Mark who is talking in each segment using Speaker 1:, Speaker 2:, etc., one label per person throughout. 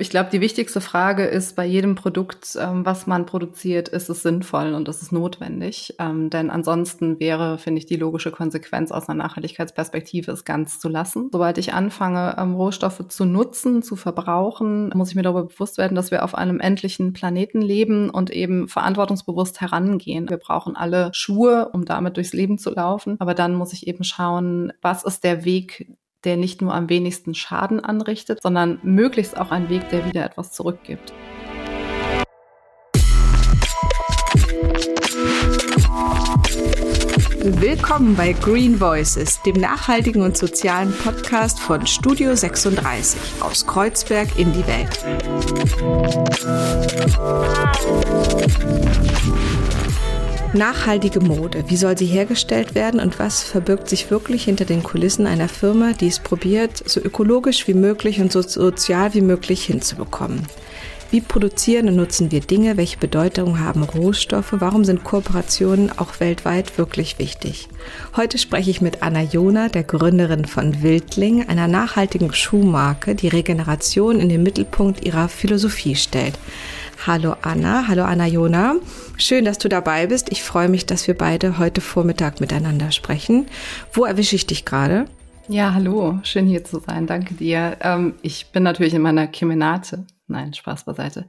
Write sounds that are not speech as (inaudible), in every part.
Speaker 1: Ich glaube, die wichtigste Frage ist bei jedem Produkt, ähm, was man produziert, ist es sinnvoll und ist es notwendig? Ähm, denn ansonsten wäre, finde ich, die logische Konsequenz aus einer Nachhaltigkeitsperspektive, es ganz zu lassen. Sobald ich anfange, ähm, Rohstoffe zu nutzen, zu verbrauchen, muss ich mir darüber bewusst werden, dass wir auf einem endlichen Planeten leben und eben verantwortungsbewusst herangehen. Wir brauchen alle Schuhe, um damit durchs Leben zu laufen. Aber dann muss ich eben schauen, was ist der Weg, der nicht nur am wenigsten Schaden anrichtet, sondern möglichst auch ein Weg, der wieder etwas zurückgibt.
Speaker 2: Willkommen bei Green Voices, dem nachhaltigen und sozialen Podcast von Studio 36 aus Kreuzberg in die Welt. Nachhaltige Mode, wie soll sie hergestellt werden und was verbirgt sich wirklich hinter den Kulissen einer Firma, die es probiert, so ökologisch wie möglich und so sozial wie möglich hinzubekommen? Wie produzieren und nutzen wir Dinge? Welche Bedeutung haben Rohstoffe? Warum sind Kooperationen auch weltweit wirklich wichtig? Heute spreche ich mit Anna Jona, der Gründerin von Wildling, einer nachhaltigen Schuhmarke, die Regeneration in den Mittelpunkt ihrer Philosophie stellt. Hallo Anna, hallo Anna Jona. Schön, dass du dabei bist. Ich freue mich, dass wir beide heute Vormittag miteinander sprechen. Wo erwische ich dich gerade?
Speaker 1: Ja, hallo, schön hier zu sein. Danke dir. Ähm, ich bin natürlich in meiner Kemenate. Nein, Spaß beiseite.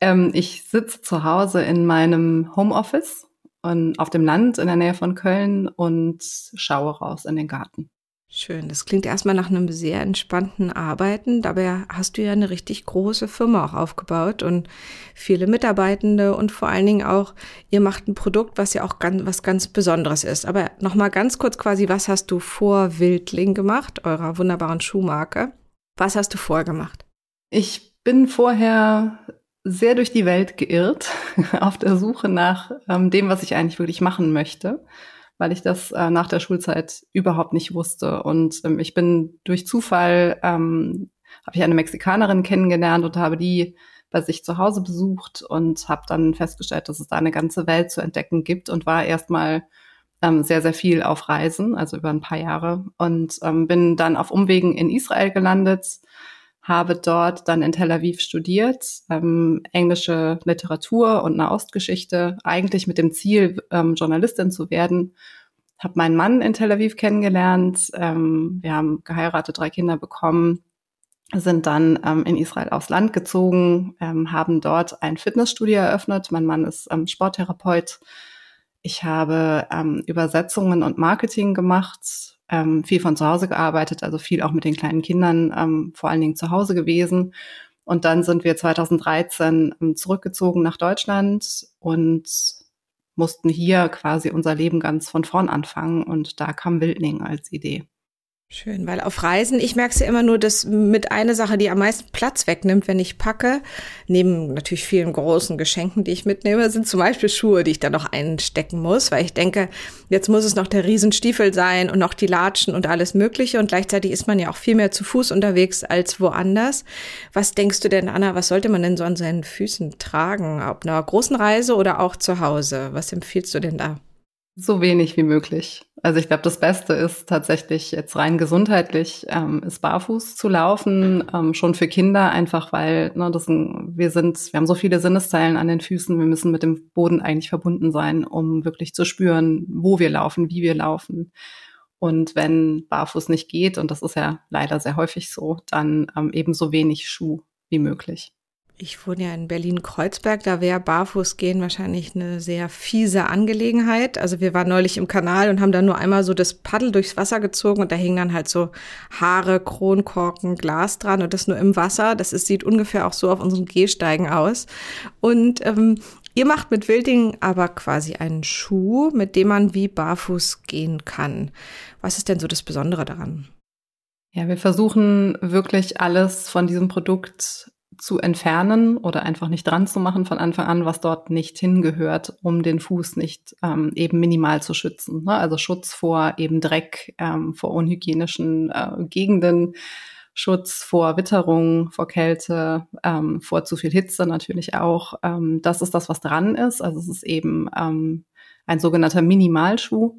Speaker 1: Ähm, ich sitze zu Hause in meinem Homeoffice und auf dem Land in der Nähe von Köln und schaue raus in den Garten.
Speaker 2: Schön. Das klingt erstmal nach einem sehr entspannten Arbeiten. Dabei hast du ja eine richtig große Firma auch aufgebaut und viele Mitarbeitende und vor allen Dingen auch, ihr macht ein Produkt, was ja auch ganz, was ganz Besonderes ist. Aber nochmal ganz kurz quasi, was hast du vor Wildling gemacht, eurer wunderbaren Schuhmarke? Was hast du vorgemacht?
Speaker 1: Ich bin vorher sehr durch die Welt geirrt (laughs) auf der Suche nach ähm, dem, was ich eigentlich wirklich machen möchte weil ich das äh, nach der Schulzeit überhaupt nicht wusste. Und ähm, ich bin durch Zufall, ähm, habe ich eine Mexikanerin kennengelernt und habe die bei sich zu Hause besucht und habe dann festgestellt, dass es da eine ganze Welt zu entdecken gibt und war erstmal ähm, sehr, sehr viel auf Reisen, also über ein paar Jahre und ähm, bin dann auf Umwegen in Israel gelandet, habe dort dann in Tel Aviv studiert, ähm, englische Literatur und Nahostgeschichte, eigentlich mit dem Ziel, ähm, Journalistin zu werden. Habe meinen Mann in Tel Aviv kennengelernt. Ähm, wir haben geheiratet, drei Kinder bekommen, sind dann ähm, in Israel aufs Land gezogen, ähm, haben dort ein Fitnessstudio eröffnet. Mein Mann ist ähm, Sporttherapeut. Ich habe ähm, Übersetzungen und Marketing gemacht ähm, viel von zu Hause gearbeitet, also viel auch mit den kleinen Kindern, vor allen Dingen zu Hause gewesen. Und dann sind wir 2013 ähm, zurückgezogen nach Deutschland und mussten hier quasi unser Leben ganz von vorn anfangen. Und da kam Wildling als Idee.
Speaker 2: Schön, weil auf Reisen, ich merke es ja immer nur, dass mit einer Sache, die am meisten Platz wegnimmt, wenn ich packe, neben natürlich vielen großen Geschenken, die ich mitnehme, sind zum Beispiel Schuhe, die ich dann noch einstecken muss, weil ich denke, jetzt muss es noch der Riesenstiefel sein und noch die Latschen und alles Mögliche und gleichzeitig ist man ja auch viel mehr zu Fuß unterwegs als woanders. Was denkst du denn, Anna, was sollte man denn so an seinen Füßen tragen? Auf einer großen Reise oder auch zu Hause? Was empfiehlst du denn da?
Speaker 1: So wenig wie möglich. Also ich glaube, das Beste ist tatsächlich jetzt rein gesundheitlich, ähm, ist barfuß zu laufen, ähm, schon für Kinder einfach, weil ne, das wir sind, wir haben so viele Sinneszeilen an den Füßen, wir müssen mit dem Boden eigentlich verbunden sein, um wirklich zu spüren, wo wir laufen, wie wir laufen. Und wenn barfuß nicht geht, und das ist ja leider sehr häufig so, dann ähm, eben so wenig Schuh wie möglich.
Speaker 2: Ich wohne ja in Berlin-Kreuzberg, da wäre Barfußgehen wahrscheinlich eine sehr fiese Angelegenheit. Also wir waren neulich im Kanal und haben dann nur einmal so das Paddel durchs Wasser gezogen und da hingen dann halt so Haare, Kronkorken, Glas dran und das nur im Wasser. Das ist, sieht ungefähr auch so auf unseren Gehsteigen aus. Und ähm, ihr macht mit Wilding aber quasi einen Schuh, mit dem man wie barfuß gehen kann. Was ist denn so das Besondere daran?
Speaker 1: Ja, wir versuchen wirklich alles von diesem Produkt zu entfernen oder einfach nicht dran zu machen von Anfang an, was dort nicht hingehört, um den Fuß nicht ähm, eben minimal zu schützen. Ne? Also Schutz vor eben Dreck, ähm, vor unhygienischen äh, Gegenden, Schutz vor Witterung, vor Kälte, ähm, vor zu viel Hitze natürlich auch. Ähm, das ist das, was dran ist. Also es ist eben ähm, ein sogenannter Minimalschuh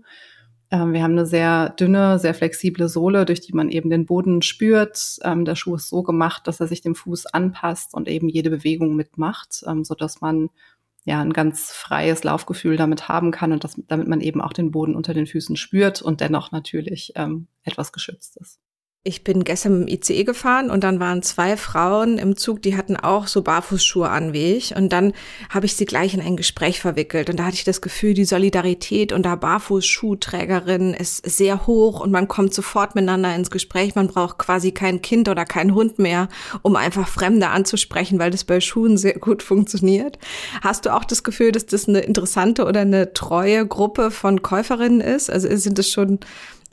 Speaker 1: wir haben eine sehr dünne, sehr flexible Sohle, durch die man eben den Boden spürt. Ähm, der Schuh ist so gemacht, dass er sich dem Fuß anpasst und eben jede Bewegung mitmacht, ähm, so dass man ja ein ganz freies Laufgefühl damit haben kann und das, damit man eben auch den Boden unter den Füßen spürt und dennoch natürlich ähm, etwas geschützt ist.
Speaker 2: Ich bin gestern im ICE gefahren und dann waren zwei Frauen im Zug, die hatten auch so Barfußschuhe an wie ich. Und dann habe ich sie gleich in ein Gespräch verwickelt. Und da hatte ich das Gefühl, die Solidarität unter Barfußschuhträgerinnen ist sehr hoch und man kommt sofort miteinander ins Gespräch. Man braucht quasi kein Kind oder keinen Hund mehr, um einfach Fremde anzusprechen, weil das bei Schuhen sehr gut funktioniert. Hast du auch das Gefühl, dass das eine interessante oder eine treue Gruppe von Käuferinnen ist? Also sind es schon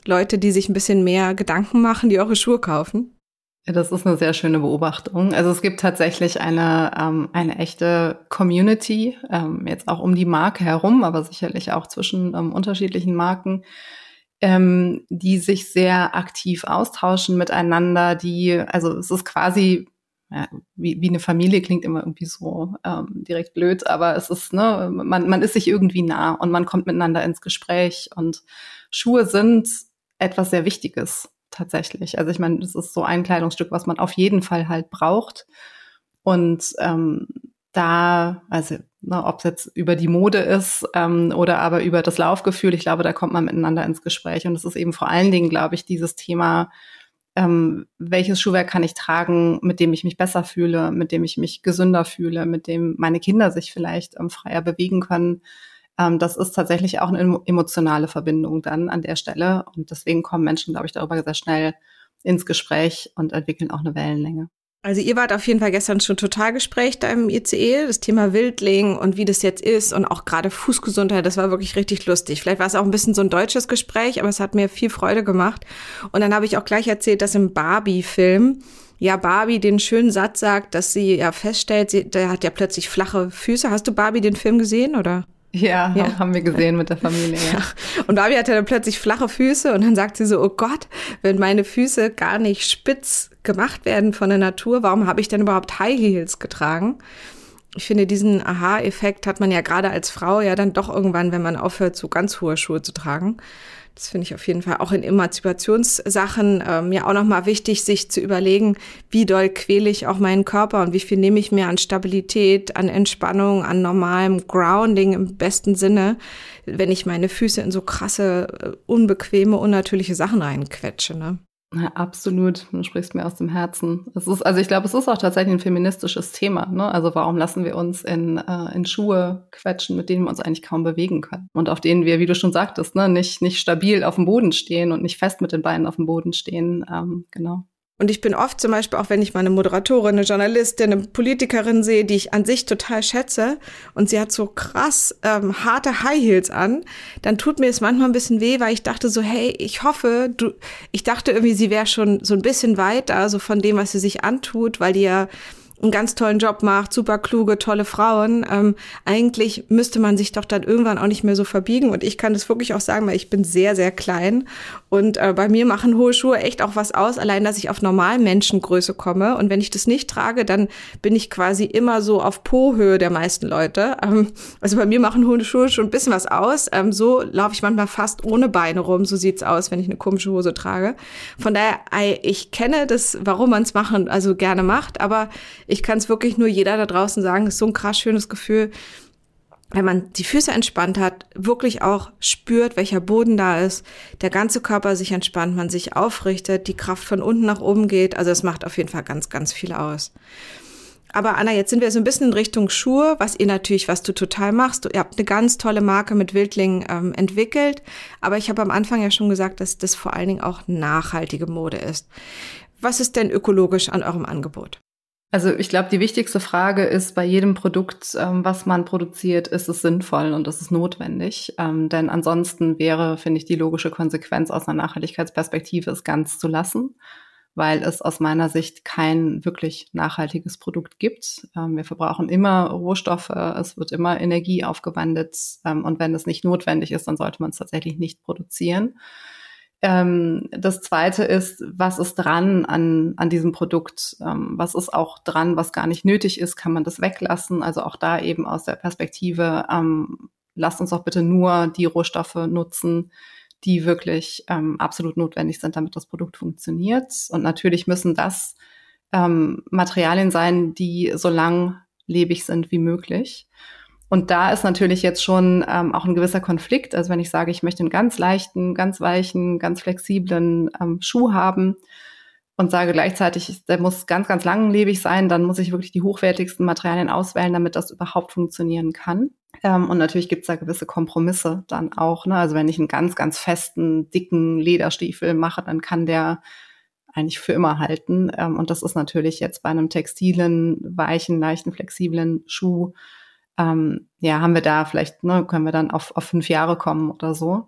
Speaker 2: Leute, die sich ein bisschen mehr Gedanken machen, die eure Schuhe kaufen?
Speaker 1: Das ist eine sehr schöne Beobachtung. Also es gibt tatsächlich eine, ähm, eine echte Community, ähm, jetzt auch um die Marke herum, aber sicherlich auch zwischen ähm, unterschiedlichen Marken, ähm, die sich sehr aktiv austauschen miteinander, die, also es ist quasi ja, wie, wie eine Familie klingt immer irgendwie so ähm, direkt blöd, aber es ist, ne, man, man ist sich irgendwie nah und man kommt miteinander ins Gespräch und Schuhe sind etwas sehr Wichtiges tatsächlich. Also ich meine, das ist so ein Kleidungsstück, was man auf jeden Fall halt braucht. Und ähm, da, also ne, ob es jetzt über die Mode ist ähm, oder aber über das Laufgefühl, ich glaube, da kommt man miteinander ins Gespräch. Und es ist eben vor allen Dingen, glaube ich, dieses Thema, ähm, welches Schuhwerk kann ich tragen, mit dem ich mich besser fühle, mit dem ich mich gesünder fühle, mit dem meine Kinder sich vielleicht ähm, freier bewegen können. Ähm, das ist tatsächlich auch eine emotionale Verbindung dann an der Stelle. Und deswegen kommen Menschen, glaube ich, darüber sehr schnell ins Gespräch und entwickeln auch eine Wellenlänge.
Speaker 2: Also ihr wart auf jeden Fall gestern schon total Gespräch da im ICE, das Thema Wildling und wie das jetzt ist und auch gerade Fußgesundheit, das war wirklich richtig lustig. Vielleicht war es auch ein bisschen so ein deutsches Gespräch, aber es hat mir viel Freude gemacht. Und dann habe ich auch gleich erzählt, dass im Barbie-Film ja Barbie den schönen Satz sagt, dass sie ja feststellt, sie, der hat ja plötzlich flache Füße. Hast du Barbie den Film gesehen oder?
Speaker 1: Ja, ja, haben wir gesehen mit der Familie. Ja. ja. (laughs)
Speaker 2: Und Barbie hatte dann plötzlich flache Füße und dann sagt sie so, oh Gott, wenn meine Füße gar nicht spitz gemacht werden von der Natur, warum habe ich denn überhaupt High Heels getragen? Ich finde, diesen Aha-Effekt hat man ja gerade als Frau ja dann doch irgendwann, wenn man aufhört, so ganz hohe Schuhe zu tragen. Das finde ich auf jeden Fall auch in Emanzipationssachen ähm, ja auch nochmal wichtig, sich zu überlegen, wie doll quäle ich auch meinen Körper und wie viel nehme ich mir an Stabilität, an Entspannung, an normalem Grounding im besten Sinne, wenn ich meine Füße in so krasse, äh, unbequeme, unnatürliche Sachen reinquetsche. Ne?
Speaker 1: Ja, absolut. Du sprichst mir aus dem Herzen. Es ist, also ich glaube, es ist auch tatsächlich ein feministisches Thema. Ne? Also warum lassen wir uns in, äh, in Schuhe quetschen, mit denen wir uns eigentlich kaum bewegen können und auf denen wir, wie du schon sagtest, ne, nicht nicht stabil auf dem Boden stehen und nicht fest mit den Beinen auf dem Boden stehen. Ähm, genau.
Speaker 2: Und ich bin oft zum Beispiel, auch wenn ich mal eine Moderatorin, eine Journalistin, eine Politikerin sehe, die ich an sich total schätze und sie hat so krass ähm, harte High Heels an, dann tut mir es manchmal ein bisschen weh, weil ich dachte so, hey, ich hoffe, du, ich dachte irgendwie, sie wäre schon so ein bisschen weiter, so von dem, was sie sich antut, weil die ja einen ganz tollen Job macht, super kluge, tolle Frauen. Ähm, eigentlich müsste man sich doch dann irgendwann auch nicht mehr so verbiegen. Und ich kann das wirklich auch sagen, weil ich bin sehr, sehr klein. Und äh, bei mir machen hohe Schuhe echt auch was aus, allein dass ich auf normalen Menschengröße komme. Und wenn ich das nicht trage, dann bin ich quasi immer so auf Po-Höhe der meisten Leute. Ähm, also bei mir machen hohe Schuhe schon ein bisschen was aus. Ähm, so laufe ich manchmal fast ohne Beine rum. So sieht's aus, wenn ich eine komische Hose trage. Von daher, ich kenne das, warum man es machen, also gerne macht, aber ich kann es wirklich nur jeder da draußen sagen, ist so ein krass schönes Gefühl, wenn man die Füße entspannt hat, wirklich auch spürt, welcher Boden da ist, der ganze Körper sich entspannt, man sich aufrichtet, die Kraft von unten nach oben geht. Also es macht auf jeden Fall ganz, ganz viel aus. Aber Anna, jetzt sind wir so ein bisschen in Richtung Schuhe, was ihr natürlich, was du total machst. ihr habt eine ganz tolle Marke mit Wildling ähm, entwickelt. Aber ich habe am Anfang ja schon gesagt, dass das vor allen Dingen auch nachhaltige Mode ist. Was ist denn ökologisch an eurem Angebot?
Speaker 1: Also ich glaube, die wichtigste Frage ist bei jedem Produkt, ähm, was man produziert, ist es sinnvoll und ist es notwendig? Ähm, denn ansonsten wäre, finde ich, die logische Konsequenz aus einer Nachhaltigkeitsperspektive, es ganz zu lassen, weil es aus meiner Sicht kein wirklich nachhaltiges Produkt gibt. Ähm, wir verbrauchen immer Rohstoffe, es wird immer Energie aufgewandt ähm, und wenn es nicht notwendig ist, dann sollte man es tatsächlich nicht produzieren. Ähm, das zweite ist, was ist dran an, an diesem Produkt? Ähm, was ist auch dran, was gar nicht nötig ist? Kann man das weglassen? Also auch da eben aus der Perspektive, ähm, lasst uns doch bitte nur die Rohstoffe nutzen, die wirklich ähm, absolut notwendig sind, damit das Produkt funktioniert. Und natürlich müssen das ähm, Materialien sein, die so langlebig sind wie möglich. Und da ist natürlich jetzt schon ähm, auch ein gewisser Konflikt. Also wenn ich sage, ich möchte einen ganz leichten, ganz weichen, ganz flexiblen ähm, Schuh haben und sage gleichzeitig, der muss ganz, ganz langlebig sein, dann muss ich wirklich die hochwertigsten Materialien auswählen, damit das überhaupt funktionieren kann. Ähm, und natürlich gibt es da gewisse Kompromisse dann auch. Ne? Also wenn ich einen ganz, ganz festen, dicken Lederstiefel mache, dann kann der eigentlich für immer halten. Ähm, und das ist natürlich jetzt bei einem textilen, weichen, leichten, flexiblen Schuh ähm, ja, haben wir da vielleicht, ne, können wir dann auf, auf fünf Jahre kommen oder so.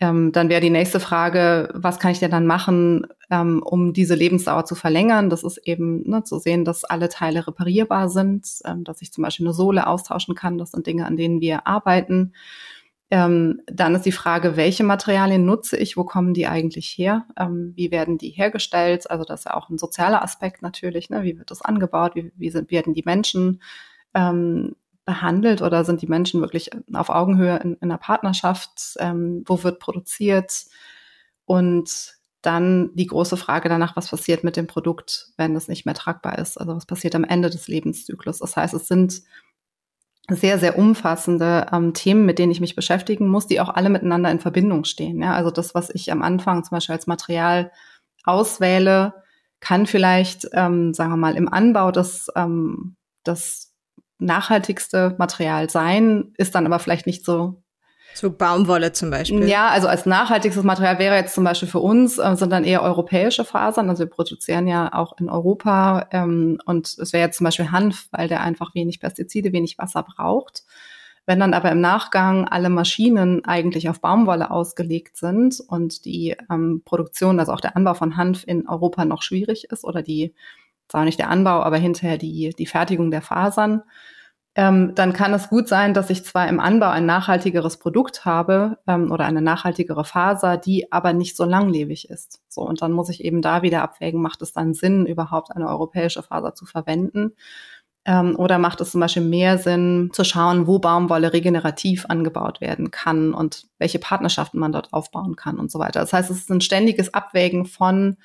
Speaker 1: Ähm, dann wäre die nächste Frage, was kann ich denn dann machen, ähm, um diese Lebensdauer zu verlängern? Das ist eben ne, zu sehen, dass alle Teile reparierbar sind, ähm, dass ich zum Beispiel eine Sohle austauschen kann. Das sind Dinge, an denen wir arbeiten. Ähm, dann ist die Frage, welche Materialien nutze ich, wo kommen die eigentlich her, ähm, wie werden die hergestellt? Also das ist ja auch ein sozialer Aspekt natürlich, ne? wie wird das angebaut, wie, wie sind, werden die Menschen ähm, behandelt oder sind die Menschen wirklich auf Augenhöhe in, in einer Partnerschaft? Ähm, wo wird produziert? Und dann die große Frage danach, was passiert mit dem Produkt, wenn es nicht mehr tragbar ist? Also was passiert am Ende des Lebenszyklus? Das heißt, es sind sehr, sehr umfassende ähm, Themen, mit denen ich mich beschäftigen muss, die auch alle miteinander in Verbindung stehen. Ja? Also das, was ich am Anfang zum Beispiel als Material auswähle, kann vielleicht, ähm, sagen wir mal, im Anbau das, ähm, das nachhaltigste Material sein, ist dann aber vielleicht nicht so
Speaker 2: so Baumwolle zum Beispiel.
Speaker 1: Ja, also als nachhaltigstes Material wäre jetzt zum Beispiel für uns, äh, sind dann eher europäische Fasern. Also wir produzieren ja auch in Europa ähm, und es wäre jetzt zum Beispiel Hanf, weil der einfach wenig Pestizide, wenig Wasser braucht. Wenn dann aber im Nachgang alle Maschinen eigentlich auf Baumwolle ausgelegt sind und die ähm, Produktion, also auch der Anbau von Hanf in Europa noch schwierig ist oder die zwar nicht der Anbau, aber hinterher die, die Fertigung der Fasern, ähm, dann kann es gut sein, dass ich zwar im Anbau ein nachhaltigeres Produkt habe ähm, oder eine nachhaltigere Faser, die aber nicht so langlebig ist. So, und dann muss ich eben da wieder abwägen, macht es dann Sinn, überhaupt eine europäische Faser zu verwenden? Ähm, oder macht es zum Beispiel mehr Sinn, zu schauen, wo Baumwolle regenerativ angebaut werden kann und welche Partnerschaften man dort aufbauen kann und so weiter. Das heißt, es ist ein ständiges Abwägen von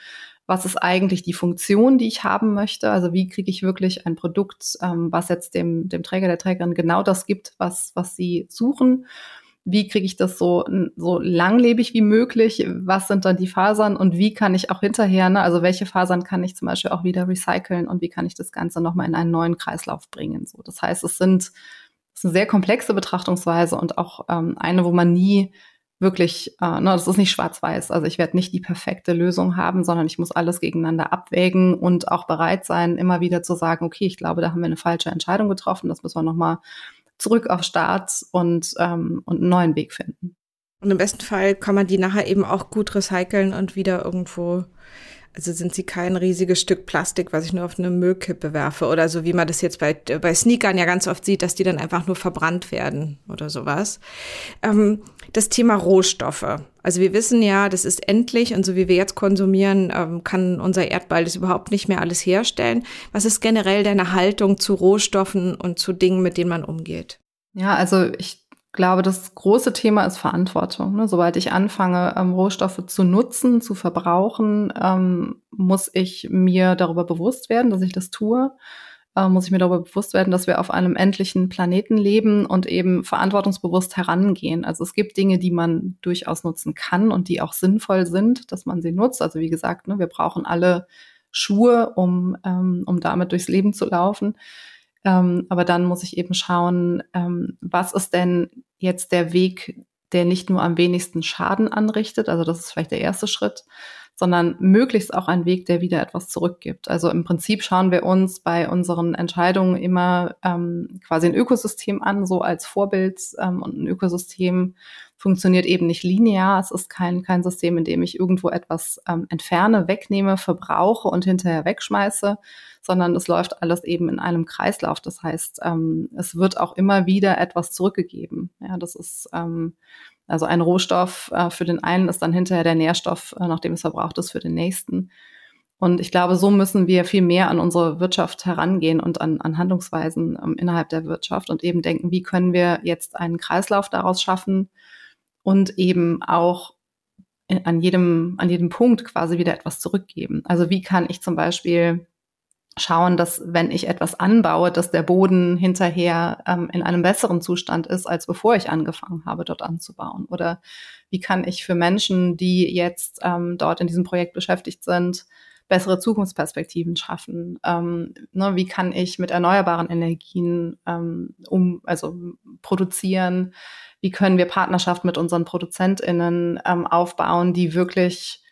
Speaker 1: was ist eigentlich die Funktion, die ich haben möchte? Also wie kriege ich wirklich ein Produkt, ähm, was jetzt dem, dem Träger, der Trägerin genau das gibt, was, was sie suchen? Wie kriege ich das so, so langlebig wie möglich? Was sind dann die Fasern und wie kann ich auch hinterher, ne, also welche Fasern kann ich zum Beispiel auch wieder recyceln und wie kann ich das Ganze nochmal in einen neuen Kreislauf bringen? So, das heißt, es sind, es ist eine sehr komplexe Betrachtungsweise und auch ähm, eine, wo man nie wirklich, äh, ne, das ist nicht schwarz-weiß. Also ich werde nicht die perfekte Lösung haben, sondern ich muss alles gegeneinander abwägen und auch bereit sein, immer wieder zu sagen, okay, ich glaube, da haben wir eine falsche Entscheidung getroffen, das müssen wir nochmal zurück auf Start und, ähm, und einen neuen Weg finden.
Speaker 2: Und im besten Fall kann man die nachher eben auch gut recyceln und wieder irgendwo also sind sie kein riesiges Stück Plastik, was ich nur auf eine Müllkippe werfe oder so, wie man das jetzt bei, bei Sneakern ja ganz oft sieht, dass die dann einfach nur verbrannt werden oder sowas. Ähm, das Thema Rohstoffe. Also wir wissen ja, das ist endlich und so wie wir jetzt konsumieren, ähm, kann unser Erdball das überhaupt nicht mehr alles herstellen. Was ist generell deine Haltung zu Rohstoffen und zu Dingen, mit denen man umgeht?
Speaker 1: Ja, also ich glaube, das große Thema ist Verantwortung. Ne? Sobald ich anfange, ähm, Rohstoffe zu nutzen, zu verbrauchen, ähm, muss ich mir darüber bewusst werden, dass ich das tue. Äh, muss ich mir darüber bewusst werden, dass wir auf einem endlichen Planeten leben und eben verantwortungsbewusst herangehen. Also es gibt Dinge, die man durchaus nutzen kann und die auch sinnvoll sind, dass man sie nutzt. Also wie gesagt, ne, wir brauchen alle Schuhe, um, ähm, um damit durchs Leben zu laufen. Ähm, aber dann muss ich eben schauen, ähm, was ist denn jetzt der Weg, der nicht nur am wenigsten Schaden anrichtet, also das ist vielleicht der erste Schritt, sondern möglichst auch ein Weg, der wieder etwas zurückgibt. Also im Prinzip schauen wir uns bei unseren Entscheidungen immer ähm, quasi ein Ökosystem an, so als Vorbild. Ähm, und ein Ökosystem funktioniert eben nicht linear. Es ist kein, kein System, in dem ich irgendwo etwas ähm, entferne, wegnehme, verbrauche und hinterher wegschmeiße, sondern es läuft alles eben in einem Kreislauf. Das heißt, ähm, es wird auch immer wieder etwas zurückgegeben. Ja, das ist ähm, also ein Rohstoff äh, für den einen ist dann hinterher der Nährstoff, äh, nachdem es verbraucht ist, für den nächsten. Und ich glaube, so müssen wir viel mehr an unsere Wirtschaft herangehen und an, an Handlungsweisen ähm, innerhalb der Wirtschaft und eben denken, wie können wir jetzt einen Kreislauf daraus schaffen und eben auch an jedem, an jedem Punkt quasi wieder etwas zurückgeben. Also wie kann ich zum Beispiel schauen, dass wenn ich etwas anbaue, dass der Boden hinterher ähm, in einem besseren Zustand ist, als bevor ich angefangen habe, dort anzubauen? Oder wie kann ich für Menschen, die jetzt ähm, dort in diesem Projekt beschäftigt sind, bessere Zukunftsperspektiven schaffen? Ähm, ne, wie kann ich mit erneuerbaren Energien ähm, um, also produzieren? Wie können wir Partnerschaften mit unseren ProduzentInnen ähm, aufbauen, die wirklich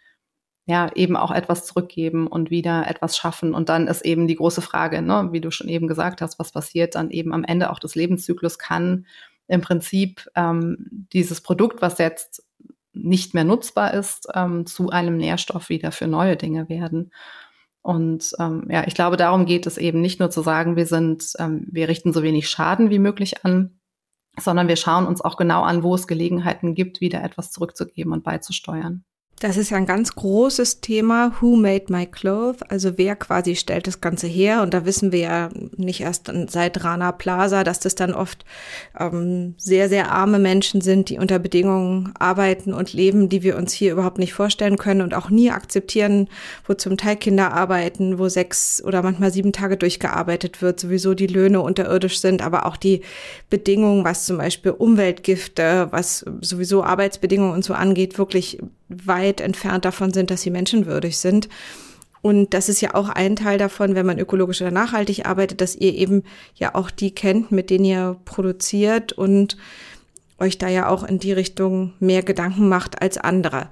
Speaker 1: ja, eben auch etwas zurückgeben und wieder etwas schaffen. Und dann ist eben die große Frage, ne, wie du schon eben gesagt hast, was passiert dann eben am Ende auch des Lebenszyklus kann im Prinzip ähm, dieses Produkt, was jetzt nicht mehr nutzbar ist, ähm, zu einem Nährstoff wieder für neue Dinge werden. Und ähm, ja, ich glaube, darum geht es eben nicht nur zu sagen, wir sind, ähm, wir richten so wenig Schaden wie möglich an, sondern wir schauen uns auch genau an, wo es Gelegenheiten gibt, wieder etwas zurückzugeben und beizusteuern.
Speaker 2: Das ist ja ein ganz großes Thema. Who made my clothes? Also wer quasi stellt das Ganze her? Und da wissen wir ja nicht erst seit Rana Plaza, dass das dann oft ähm, sehr, sehr arme Menschen sind, die unter Bedingungen arbeiten und leben, die wir uns hier überhaupt nicht vorstellen können und auch nie akzeptieren, wo zum Teil Kinder arbeiten, wo sechs oder manchmal sieben Tage durchgearbeitet wird, sowieso die Löhne unterirdisch sind, aber auch die Bedingungen, was zum Beispiel Umweltgifte, was sowieso Arbeitsbedingungen und so angeht, wirklich weit entfernt davon sind, dass sie menschenwürdig sind. Und das ist ja auch ein Teil davon, wenn man ökologisch oder nachhaltig arbeitet, dass ihr eben ja auch die kennt, mit denen ihr produziert und euch da ja auch in die Richtung mehr Gedanken macht als andere.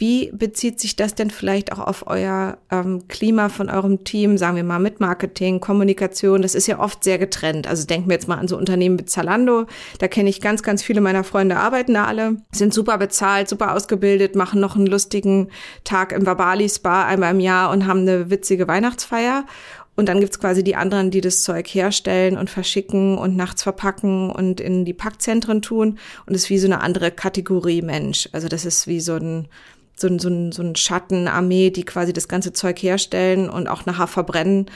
Speaker 2: Wie bezieht sich das denn vielleicht auch auf euer ähm, Klima von eurem Team, sagen wir mal mit Marketing, Kommunikation? Das ist ja oft sehr getrennt. Also denken wir jetzt mal an so Unternehmen wie Zalando. Da kenne ich ganz, ganz viele meiner Freunde, arbeiten da alle, sind super bezahlt, super ausgebildet, machen noch einen lustigen Tag im Babali Spa einmal im Jahr und haben eine witzige Weihnachtsfeier. Und dann gibt's quasi die anderen, die das Zeug herstellen und verschicken und nachts verpacken und in die Packzentren tun. Und es ist wie so eine andere Kategorie Mensch. Also das ist wie so ein so, ein, so, so ein Schattenarmee, die quasi das ganze Zeug herstellen und auch nachher verbrennen.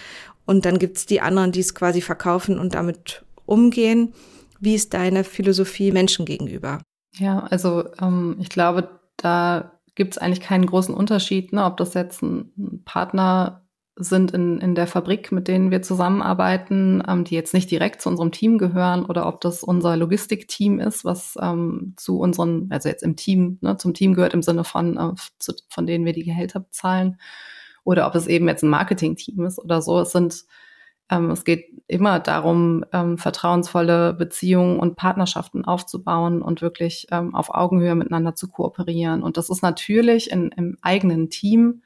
Speaker 2: Und dann gibt's die anderen, die es quasi verkaufen und damit umgehen. Wie ist deine Philosophie Menschen gegenüber?
Speaker 1: Ja, also ähm, ich glaube, da gibt's eigentlich keinen großen Unterschied, ne, ob das jetzt ein Partner sind in, in der Fabrik, mit denen wir zusammenarbeiten, ähm, die jetzt nicht direkt zu unserem Team gehören oder ob das unser Logistikteam ist, was ähm, zu unseren, also jetzt im Team, ne, zum Team gehört im Sinne von, äh, zu, von denen wir die Gehälter bezahlen oder ob es eben jetzt ein Marketingteam ist oder so. Es sind, ähm, es geht immer darum, ähm, vertrauensvolle Beziehungen und Partnerschaften aufzubauen und wirklich ähm, auf Augenhöhe miteinander zu kooperieren. Und das ist natürlich in, im eigenen Team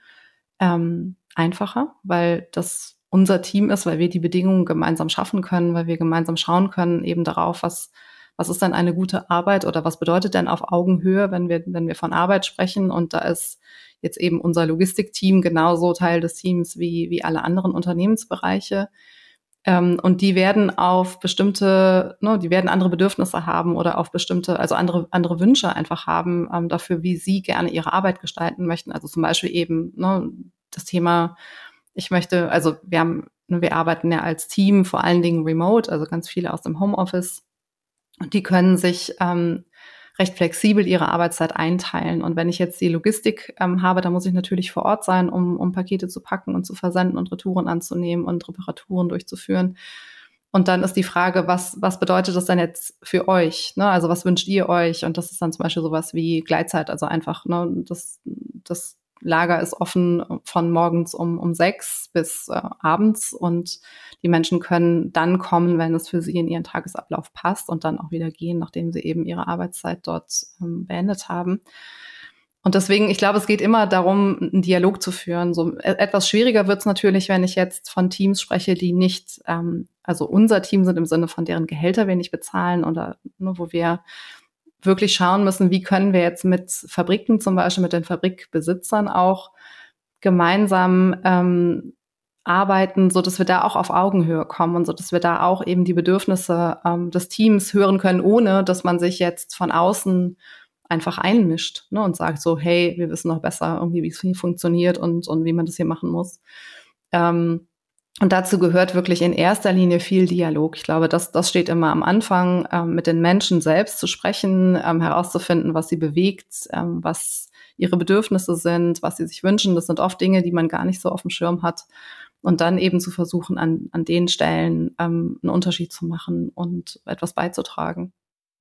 Speaker 1: ähm, einfacher, weil das unser Team ist, weil wir die Bedingungen gemeinsam schaffen können, weil wir gemeinsam schauen können eben darauf, was, was ist denn eine gute Arbeit oder was bedeutet denn auf Augenhöhe, wenn wir, wenn wir von Arbeit sprechen. Und da ist jetzt eben unser Logistikteam genauso Teil des Teams wie, wie alle anderen Unternehmensbereiche. Ähm, und die werden auf bestimmte, ne, die werden andere Bedürfnisse haben oder auf bestimmte, also andere, andere Wünsche einfach haben ähm, dafür, wie sie gerne ihre Arbeit gestalten möchten. Also zum Beispiel eben ne, das Thema, ich möchte, also wir haben, ne, wir arbeiten ja als Team vor allen Dingen remote, also ganz viele aus dem Homeoffice. Und die können sich ähm, recht flexibel ihre Arbeitszeit einteilen. Und wenn ich jetzt die Logistik ähm, habe, dann muss ich natürlich vor Ort sein, um, um Pakete zu packen und zu versenden und Retouren anzunehmen und Reparaturen durchzuführen. Und dann ist die Frage, was, was bedeutet das denn jetzt für euch? Ne? Also was wünscht ihr euch? Und das ist dann zum Beispiel sowas wie Gleitzeit, also einfach ne, das, das Lager ist offen von morgens um, um sechs bis äh, abends und die Menschen können dann kommen, wenn es für sie in ihren Tagesablauf passt und dann auch wieder gehen, nachdem sie eben ihre Arbeitszeit dort ähm, beendet haben. Und deswegen, ich glaube, es geht immer darum, einen Dialog zu führen. So e, etwas schwieriger wird es natürlich, wenn ich jetzt von Teams spreche, die nicht, ähm, also unser Team sind im Sinne von deren Gehälter wir nicht bezahlen oder nur ne, wo wir wirklich schauen müssen, wie können wir jetzt mit Fabriken, zum Beispiel mit den Fabrikbesitzern auch gemeinsam ähm, arbeiten, so dass wir da auch auf Augenhöhe kommen und so dass wir da auch eben die Bedürfnisse ähm, des Teams hören können, ohne dass man sich jetzt von außen einfach einmischt ne, und sagt so, hey, wir wissen noch besser irgendwie, wie es hier funktioniert und, und wie man das hier machen muss. Ähm, und dazu gehört wirklich in erster Linie viel Dialog. Ich glaube, das, das steht immer am Anfang, ähm, mit den Menschen selbst zu sprechen, ähm, herauszufinden, was sie bewegt, ähm, was ihre Bedürfnisse sind, was sie sich wünschen. Das sind oft Dinge, die man gar nicht so auf dem Schirm hat. Und dann eben zu versuchen, an, an den Stellen ähm, einen Unterschied zu machen und etwas beizutragen.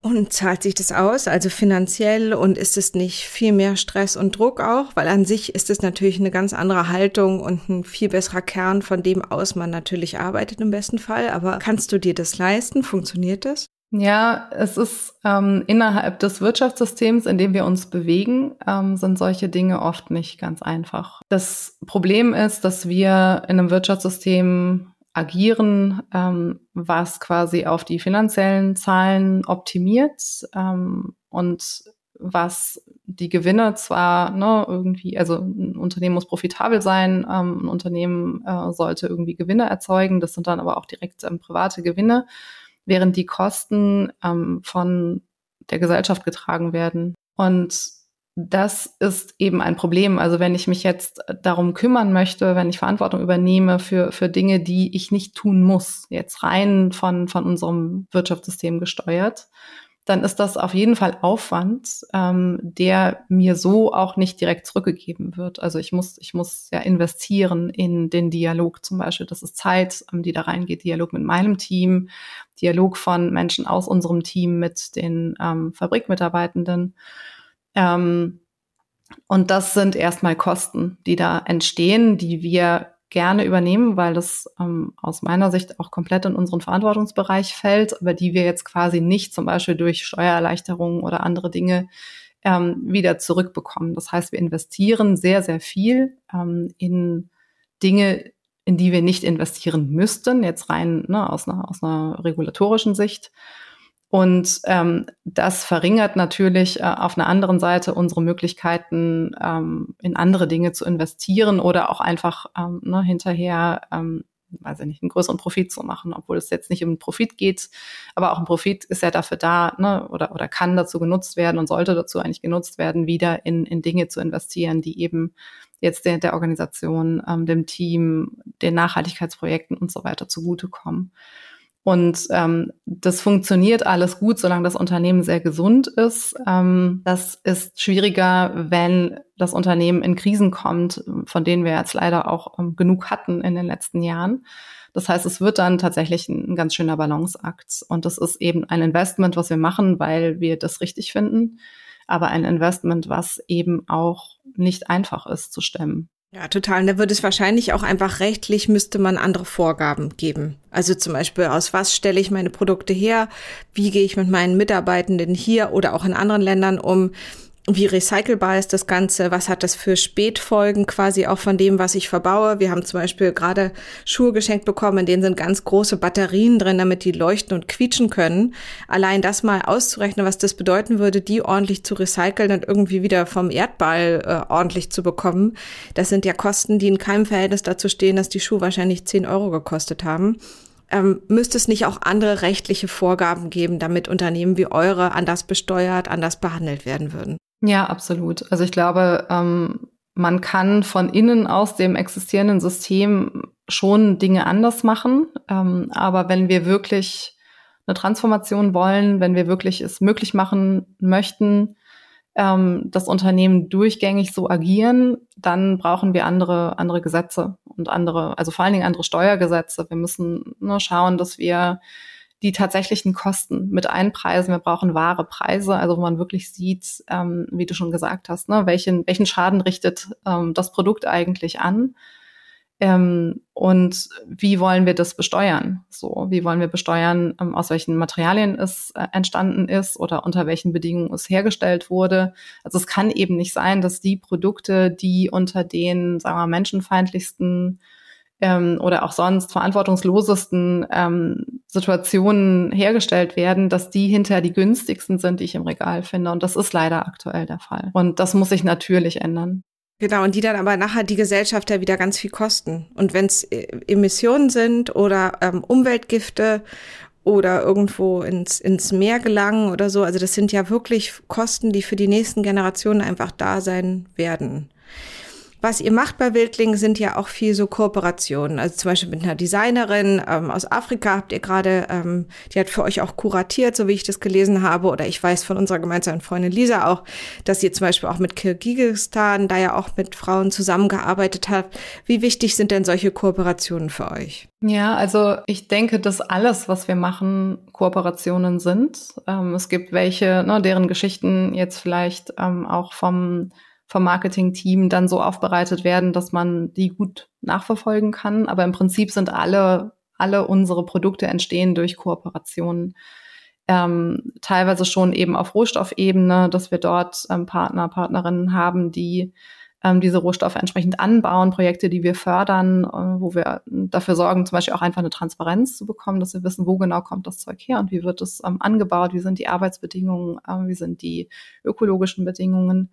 Speaker 2: Und zahlt sich das aus, also finanziell und ist es nicht viel mehr Stress und Druck auch? Weil an sich ist es natürlich eine ganz andere Haltung und ein viel besserer Kern, von dem aus man natürlich arbeitet im besten Fall. Aber kannst du dir das leisten? Funktioniert das?
Speaker 1: Ja, es ist ähm, innerhalb des Wirtschaftssystems, in dem wir uns bewegen, ähm, sind solche Dinge oft nicht ganz einfach. Das Problem ist, dass wir in einem Wirtschaftssystem agieren, ähm, was quasi auf die finanziellen Zahlen optimiert ähm, und was die Gewinne zwar ne, irgendwie, also ein Unternehmen muss profitabel sein, ähm, ein Unternehmen äh, sollte irgendwie Gewinne erzeugen, das sind dann aber auch direkt ähm, private Gewinne, während die Kosten ähm, von der Gesellschaft getragen werden. Und das ist eben ein Problem. Also wenn ich mich jetzt darum kümmern möchte, wenn ich Verantwortung übernehme für, für Dinge, die ich nicht tun muss, jetzt rein von, von unserem Wirtschaftssystem gesteuert, dann ist das auf jeden Fall Aufwand, ähm, der mir so auch nicht direkt zurückgegeben wird. Also ich muss, ich muss ja investieren in den Dialog zum Beispiel. Das ist Zeit, ähm, die da reingeht. Dialog mit meinem Team, Dialog von Menschen aus unserem Team mit den ähm, Fabrikmitarbeitenden. Ähm, und das sind erstmal Kosten, die da entstehen, die wir gerne übernehmen, weil das ähm, aus meiner Sicht auch komplett in unseren Verantwortungsbereich fällt, aber die wir jetzt quasi nicht zum Beispiel durch Steuererleichterungen oder andere Dinge ähm, wieder zurückbekommen. Das heißt, wir investieren sehr, sehr viel ähm, in Dinge, in die wir nicht investieren müssten, jetzt rein ne, aus, einer, aus einer regulatorischen Sicht. Und ähm, das verringert natürlich äh, auf einer anderen Seite unsere Möglichkeiten, ähm, in andere Dinge zu investieren oder auch einfach ähm, ne, hinterher, ähm, weiß ich nicht, einen größeren Profit zu machen, obwohl es jetzt nicht um Profit geht. Aber auch ein Profit ist ja dafür da, ne, oder, oder kann dazu genutzt werden und sollte dazu eigentlich genutzt werden, wieder in, in Dinge zu investieren, die eben jetzt der, der Organisation, ähm, dem Team, den Nachhaltigkeitsprojekten und so weiter zugutekommen. Und ähm, das funktioniert alles gut, solange das Unternehmen sehr gesund ist. Ähm, das ist schwieriger, wenn das Unternehmen in Krisen kommt, von denen wir jetzt leider auch ähm, genug hatten in den letzten Jahren. Das heißt, es wird dann tatsächlich ein, ein ganz schöner Balanceakt. Und das ist eben ein Investment, was wir machen, weil wir das richtig finden. Aber ein Investment, was eben auch nicht einfach ist zu stemmen.
Speaker 2: Ja, total. Und da würde es wahrscheinlich auch einfach rechtlich müsste man andere Vorgaben geben. Also zum Beispiel aus was stelle ich meine Produkte her? Wie gehe ich mit meinen Mitarbeitenden hier oder auch in anderen Ländern um? Wie recycelbar ist das Ganze, was hat das für Spätfolgen quasi auch von dem, was ich verbaue. Wir haben zum Beispiel gerade Schuhe geschenkt bekommen, in denen sind ganz große Batterien drin, damit die leuchten und quietschen können. Allein das mal auszurechnen, was das bedeuten würde, die ordentlich zu recyceln und irgendwie wieder vom Erdball äh, ordentlich zu bekommen, das sind ja Kosten, die in keinem Verhältnis dazu stehen, dass die Schuhe wahrscheinlich 10 Euro gekostet haben. Ähm, müsste es nicht auch andere rechtliche Vorgaben geben, damit Unternehmen wie eure anders besteuert, anders behandelt werden würden?
Speaker 1: Ja, absolut. Also ich glaube, ähm, man kann von innen aus dem existierenden System schon Dinge anders machen. Ähm, aber wenn wir wirklich eine Transformation wollen, wenn wir wirklich es möglich machen möchten, ähm, das Unternehmen durchgängig so agieren, dann brauchen wir andere, andere Gesetze und andere, also vor allen Dingen andere Steuergesetze. Wir müssen nur schauen, dass wir die tatsächlichen Kosten mit einpreisen. Wir brauchen wahre Preise, also wo man wirklich sieht, ähm, wie du schon gesagt hast, ne, welchen, welchen Schaden richtet ähm, das Produkt eigentlich an. Ähm, und wie wollen wir das besteuern? So, wie wollen wir besteuern, ähm, aus welchen Materialien es äh, entstanden ist oder unter welchen Bedingungen es hergestellt wurde? Also es kann eben nicht sein, dass die Produkte, die unter den, sagen wir, menschenfeindlichsten ähm, oder auch sonst verantwortungslosesten ähm, Situationen hergestellt werden, dass die hinterher die günstigsten sind, die ich im Regal finde. Und das ist leider aktuell der Fall. Und das muss sich natürlich ändern.
Speaker 2: Genau, und die dann aber nachher die Gesellschaft ja wieder ganz viel kosten. Und wenn es äh, Emissionen sind oder ähm, Umweltgifte oder irgendwo ins, ins Meer gelangen oder so, also das sind ja wirklich Kosten, die für die nächsten Generationen einfach da sein werden. Was ihr macht bei Wildling sind ja auch viel so Kooperationen. Also zum Beispiel mit einer Designerin ähm, aus Afrika habt ihr gerade, ähm, die hat für euch auch kuratiert, so wie ich das gelesen habe. Oder ich weiß von unserer gemeinsamen Freundin Lisa auch, dass ihr zum Beispiel auch mit Kirgisistan da ja auch mit Frauen zusammengearbeitet habt. Wie wichtig sind denn solche Kooperationen für euch?
Speaker 1: Ja, also ich denke, dass alles, was wir machen, Kooperationen sind. Ähm, es gibt welche, ne, deren Geschichten jetzt vielleicht ähm, auch vom vom Marketing-Team dann so aufbereitet werden, dass man die gut nachverfolgen kann. Aber im Prinzip sind alle, alle unsere Produkte entstehen durch Kooperationen. Ähm, teilweise schon eben auf Rohstoffebene, dass wir dort ähm, Partner, Partnerinnen haben, die ähm, diese Rohstoffe entsprechend anbauen, Projekte, die wir fördern, äh, wo wir dafür sorgen, zum Beispiel auch einfach eine Transparenz zu bekommen, dass wir wissen, wo genau kommt das Zeug her und wie wird es ähm, angebaut, wie sind die Arbeitsbedingungen, äh, wie sind die ökologischen Bedingungen.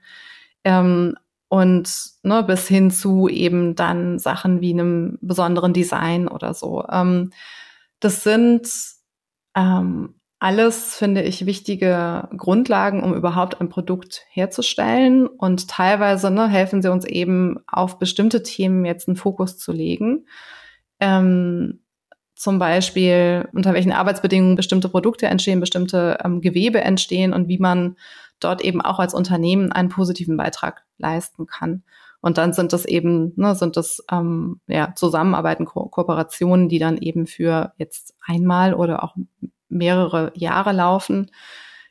Speaker 1: Ähm, und ne, bis hin zu eben dann Sachen wie einem besonderen Design oder so. Ähm, das sind ähm, alles, finde ich, wichtige Grundlagen, um überhaupt ein Produkt herzustellen. Und teilweise ne, helfen sie uns eben auf bestimmte Themen jetzt einen Fokus zu legen. Ähm, zum Beispiel, unter welchen Arbeitsbedingungen bestimmte Produkte entstehen, bestimmte ähm, Gewebe entstehen und wie man dort eben auch als Unternehmen einen positiven Beitrag leisten kann. Und dann sind das eben, ne, sind das ähm, ja, Zusammenarbeiten, Ko Kooperationen, die dann eben für jetzt einmal oder auch mehrere Jahre laufen.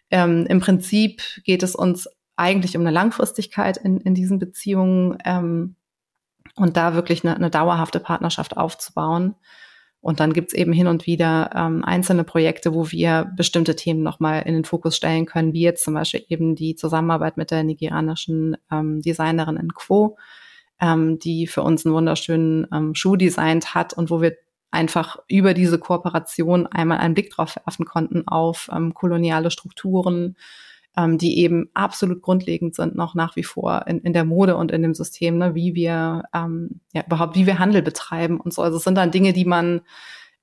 Speaker 1: Ähm, Im Prinzip geht es uns eigentlich um eine Langfristigkeit in, in diesen Beziehungen ähm, und da wirklich eine, eine dauerhafte Partnerschaft aufzubauen. Und dann gibt's eben hin und wieder ähm, einzelne Projekte, wo wir bestimmte Themen nochmal in den Fokus stellen können, wie jetzt zum Beispiel eben die Zusammenarbeit mit der nigerianischen ähm, Designerin in Quo, ähm, die für uns einen wunderschönen ähm, Schuh designt hat und wo wir einfach über diese Kooperation einmal einen Blick drauf werfen konnten auf ähm, koloniale Strukturen, ähm, die eben absolut grundlegend sind noch nach wie vor in, in der Mode und in dem System, ne, wie wir ähm, ja überhaupt, wie wir Handel betreiben und so. Also es sind dann Dinge, die man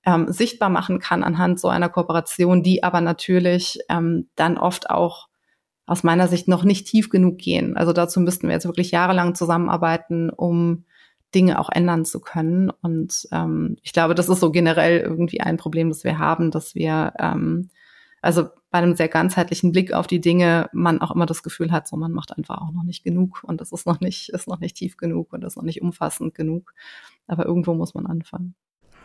Speaker 1: ähm, sichtbar machen kann anhand so einer Kooperation, die aber natürlich ähm, dann oft auch aus meiner Sicht noch nicht tief genug gehen. Also dazu müssten wir jetzt wirklich jahrelang zusammenarbeiten, um Dinge auch ändern zu können. Und ähm, ich glaube, das ist so generell irgendwie ein Problem, das wir haben, dass wir ähm, also bei einem sehr ganzheitlichen Blick auf die Dinge man auch immer das Gefühl hat, so man macht einfach auch noch nicht genug und das ist noch nicht, ist noch nicht tief genug und ist noch nicht umfassend genug. Aber irgendwo muss man anfangen.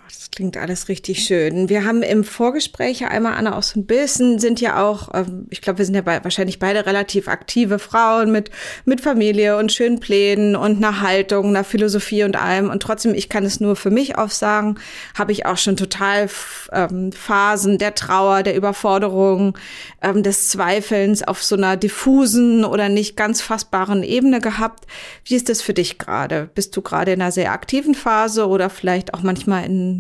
Speaker 2: Das klingt alles richtig schön. Wir haben im Vorgespräch ja einmal, Anna, auch so ein bisschen, sind ja auch, ähm, ich glaube, wir sind ja bei, wahrscheinlich beide relativ aktive Frauen mit, mit Familie und schönen Plänen und einer Haltung, einer Philosophie und allem. Und trotzdem, ich kann es nur für mich aufsagen, habe ich auch schon total ähm, Phasen der Trauer, der Überforderung, ähm, des Zweifelns auf so einer diffusen oder nicht ganz fassbaren Ebene gehabt. Wie ist das für dich gerade? Bist du gerade in einer sehr aktiven Phase oder vielleicht auch manchmal in